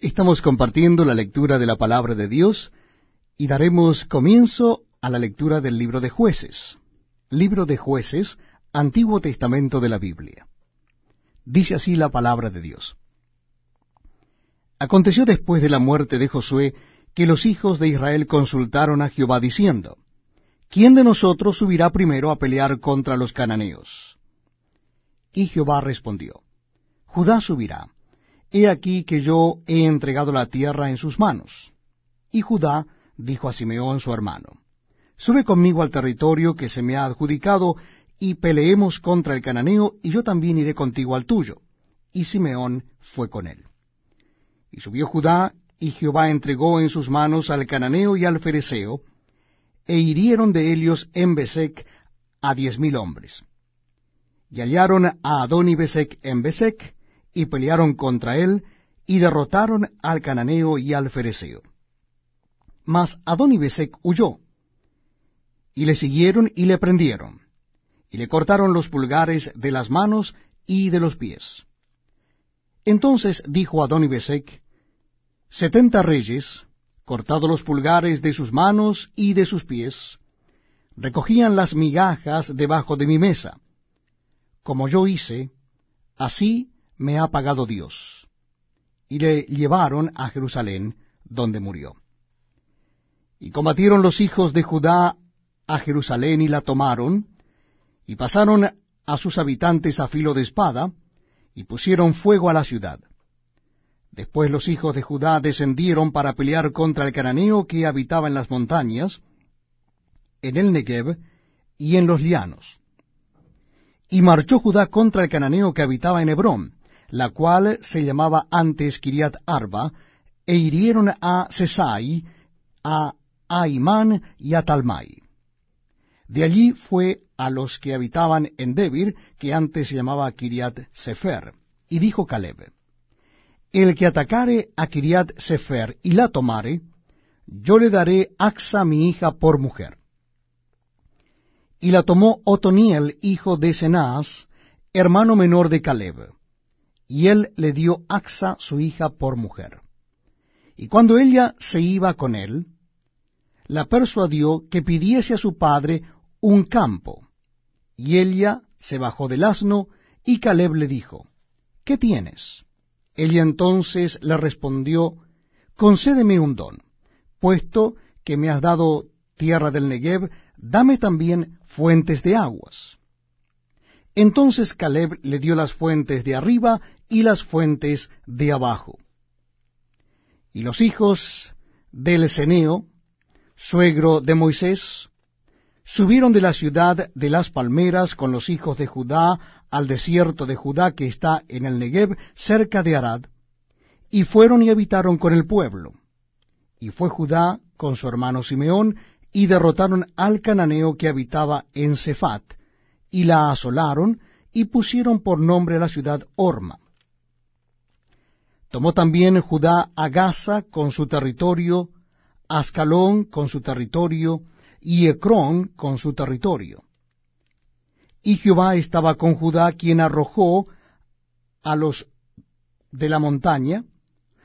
Estamos compartiendo la lectura de la palabra de Dios y daremos comienzo a la lectura del libro de jueces. Libro de jueces, Antiguo Testamento de la Biblia. Dice así la palabra de Dios. Aconteció después de la muerte de Josué que los hijos de Israel consultaron a Jehová diciendo, ¿quién de nosotros subirá primero a pelear contra los cananeos? Y Jehová respondió, Judá subirá He aquí que yo he entregado la tierra en sus manos. Y Judá dijo a Simeón su hermano, Sube conmigo al territorio que se me ha adjudicado, y peleemos contra el cananeo, y yo también iré contigo al tuyo. Y Simeón fue con él. Y subió Judá, y Jehová entregó en sus manos al cananeo y al fereceo, e hirieron de ellos en Besec a diez mil hombres. Y hallaron a Adón y Besec en Besec, y pelearon contra él, y derrotaron al cananeo y al fereceo. Mas Adonibesec huyó, y le siguieron y le prendieron, y le cortaron los pulgares de las manos y de los pies. Entonces dijo Adonibesec, setenta reyes, cortados los pulgares de sus manos y de sus pies, recogían las migajas debajo de mi mesa. Como yo hice, así me ha pagado Dios. Y le llevaron a Jerusalén, donde murió. Y combatieron los hijos de Judá a Jerusalén y la tomaron, y pasaron a sus habitantes a filo de espada, y pusieron fuego a la ciudad. Después los hijos de Judá descendieron para pelear contra el cananeo que habitaba en las montañas, en el Negev y en los lianos. Y marchó Judá contra el cananeo que habitaba en Hebrón, la cual se llamaba antes Kiriat Arba, e hirieron a Sesai, a Aimán y a Talmai. De allí fue a los que habitaban en Debir, que antes se llamaba Kiriat Sefer, y dijo Caleb, El que atacare a Kiriat Sefer y la tomare, yo le daré Axa mi hija por mujer. Y la tomó Otoniel, hijo de Senás, hermano menor de Caleb y él le dio Axa su hija por mujer. Y cuando ella se iba con él, la persuadió que pidiese a su padre un campo. Y ella se bajó del asno, y Caleb le dijo, ¿Qué tienes? Ella entonces le respondió, Concédeme un don, puesto que me has dado tierra del Negev, dame también fuentes de aguas. Entonces Caleb le dio las fuentes de arriba y las fuentes de abajo. Y los hijos del Ceneo, suegro de Moisés, subieron de la ciudad de las palmeras con los hijos de Judá al desierto de Judá que está en el Negev cerca de Arad, y fueron y habitaron con el pueblo. Y fue Judá con su hermano Simeón, y derrotaron al cananeo que habitaba en Cefat, y la asolaron, y pusieron por nombre la ciudad Orma. Tomó también Judá a Gaza con su territorio, Ascalón con su territorio, y Ecrón con su territorio. Y Jehová estaba con Judá, quien arrojó a los de la montaña,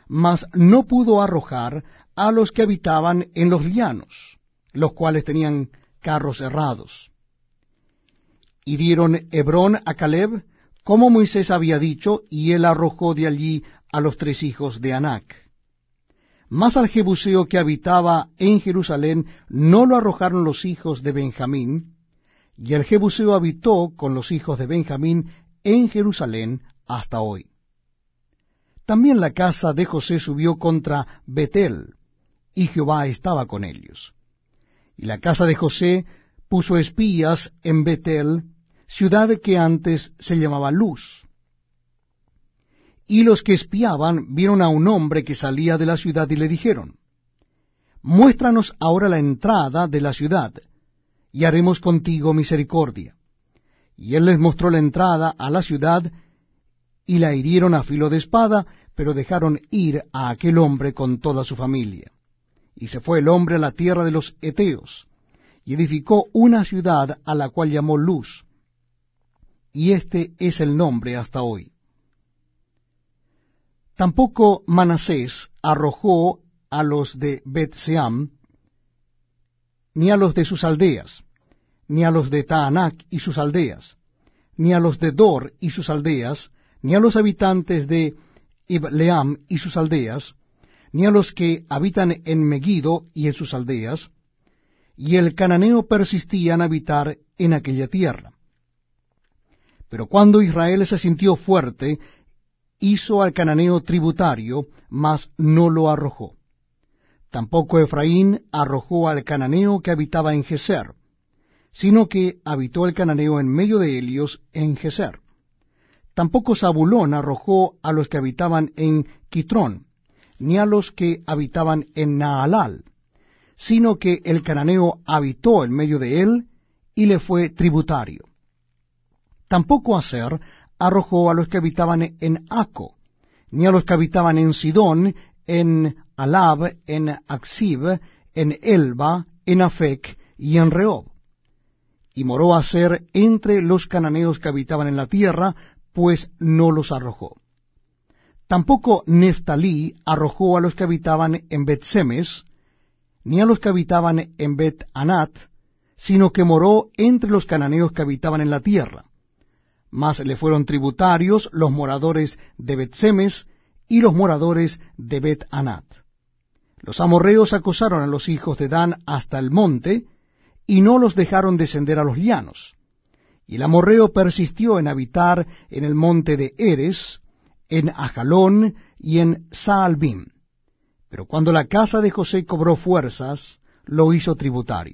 mas no pudo arrojar a los que habitaban en los llanos, los cuales tenían carros errados. Y dieron Hebrón a Caleb, como Moisés había dicho, y él arrojó de allí a los tres hijos de Anac. Mas al Jebuseo que habitaba en Jerusalén no lo arrojaron los hijos de Benjamín, y el Jebuseo habitó con los hijos de Benjamín en Jerusalén hasta hoy. También la casa de José subió contra Betel, y Jehová estaba con ellos. Y la casa de José puso espías en Betel, ciudad que antes se llamaba Luz. Y los que espiaban vieron a un hombre que salía de la ciudad y le dijeron, Muéstranos ahora la entrada de la ciudad, y haremos contigo misericordia. Y él les mostró la entrada a la ciudad, y la hirieron a filo de espada, pero dejaron ir a aquel hombre con toda su familia. Y se fue el hombre a la tierra de los Eteos, y edificó una ciudad a la cual llamó Luz, y este es el nombre hasta hoy. Tampoco Manasés arrojó a los de Bet-Seam, ni a los de sus aldeas, ni a los de Taanac y sus aldeas, ni a los de Dor y sus aldeas, ni a los habitantes de Ibleam y sus aldeas, ni a los que habitan en Megiddo y en sus aldeas, y el cananeo persistía en habitar en aquella tierra. Pero cuando Israel se sintió fuerte, hizo al cananeo tributario, mas no lo arrojó. Tampoco Efraín arrojó al cananeo que habitaba en Geser, sino que habitó el cananeo en medio de ellos en Geser. Tampoco Zabulón arrojó a los que habitaban en Quitrón, ni a los que habitaban en Naalal, sino que el cananeo habitó en medio de él y le fue tributario. Tampoco Aser arrojó a los que habitaban en Aco, ni a los que habitaban en Sidón, en Alab, en Aksib, en Elba, en Afec y en Rehob. Y moró Aser entre los cananeos que habitaban en la tierra, pues no los arrojó. Tampoco Neftalí arrojó a los que habitaban en Bet-Semes, ni a los que habitaban en Bet-Anat, sino que moró entre los cananeos que habitaban en la tierra. Mas le fueron tributarios los moradores de Bet-Semes y los moradores de Bet-Anat. Los amorreos acosaron a los hijos de Dan hasta el monte, y no los dejaron descender a los llanos. Y el amorreo persistió en habitar en el monte de Eres, en Ajalón y en Saalbim. Pero cuando la casa de José cobró fuerzas, lo hizo tributario.